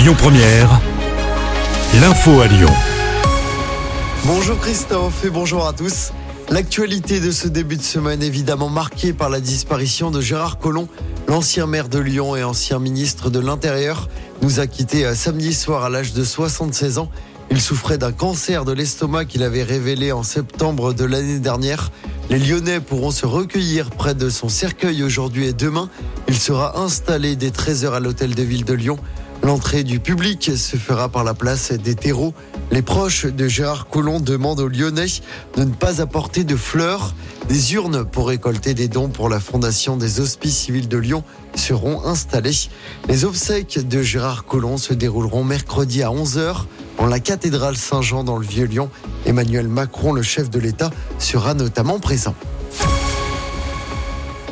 Lyon Première, l'info à Lyon. Bonjour Christophe et bonjour à tous. L'actualité de ce début de semaine évidemment marquée par la disparition de Gérard Collomb, l'ancien maire de Lyon et ancien ministre de l'Intérieur, nous a quittés samedi soir à l'âge de 76 ans. Il souffrait d'un cancer de l'estomac qu'il avait révélé en septembre de l'année dernière. Les Lyonnais pourront se recueillir près de son cercueil aujourd'hui et demain. Il sera installé dès 13h à l'hôtel de ville de Lyon. L'entrée du public se fera par la place des terreaux. Les proches de Gérard Collomb demandent aux Lyonnais de ne pas apporter de fleurs. Des urnes pour récolter des dons pour la fondation des Hospices civils de Lyon seront installées. Les obsèques de Gérard Collomb se dérouleront mercredi à 11h en la cathédrale Saint-Jean dans le Vieux-Lyon. Emmanuel Macron, le chef de l'État, sera notamment présent.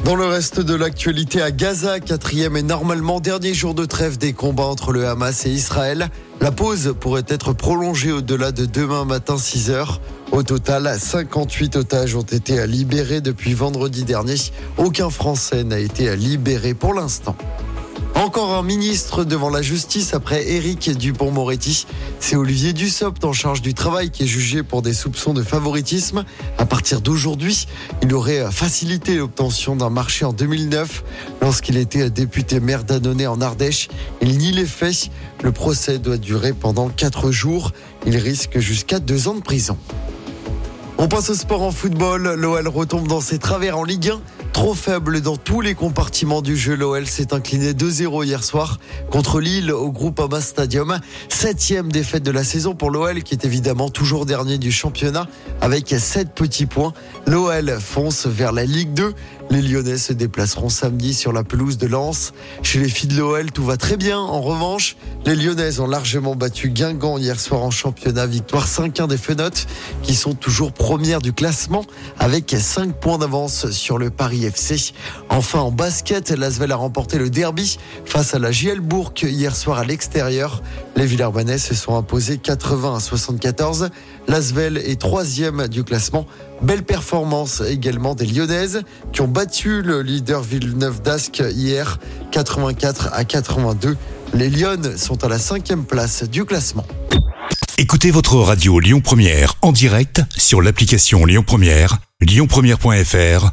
Dans le reste de l'actualité à Gaza, quatrième et normalement dernier jour de trêve des combats entre le Hamas et Israël, la pause pourrait être prolongée au-delà de demain matin 6 heures. Au total, 58 otages ont été libérés depuis vendredi dernier. Aucun Français n'a été libéré pour l'instant. Encore un ministre devant la justice après Éric Dupont-Moretti. C'est Olivier Dussopt en charge du travail qui est jugé pour des soupçons de favoritisme. À partir d'aujourd'hui, il aurait facilité l'obtention d'un marché en 2009 lorsqu'il était député maire d'Annonay en Ardèche. Il nie les faits. Le procès doit durer pendant quatre jours. Il risque jusqu'à deux ans de prison. On passe au sport en football. L'OL retombe dans ses travers en Ligue 1. Trop faible dans tous les compartiments du jeu, l'OL s'est incliné 2-0 hier soir contre Lille au groupe Amas Stadium. Septième défaite de la saison pour l'OL qui est évidemment toujours dernier du championnat avec 7 petits points. L'OL fonce vers la Ligue 2. Les Lyonnais se déplaceront samedi sur la pelouse de Lens. Chez les filles de l'OL, tout va très bien. En revanche, les Lyonnaises ont largement battu Guingamp hier soir en championnat. Victoire 5-1 des Fenotes, qui sont toujours premières du classement avec 5 points d'avance sur le Paris Enfin, en basket, l'Asvel a remporté le derby face à la JL Bourg hier soir à l'extérieur. Les Villeurbanais se sont imposés 80 à 74. L'Asvel est troisième du classement. Belle performance également des Lyonnaises qui ont battu le leader Villeneuve d'Ascq hier 84 à 82. Les Lyonnes sont à la cinquième place du classement. Écoutez votre radio Lyon Première en direct sur l'application Lyon Première, lyonpremière.fr